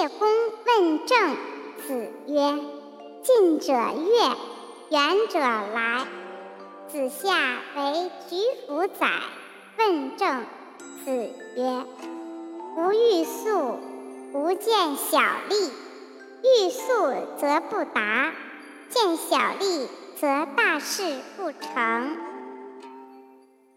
叶公问政，子曰：“近者悦，远者来。”子夏为举府宰，问政，子曰：“吾欲速，吾见小利。欲速则不达，见小利则大事不成。”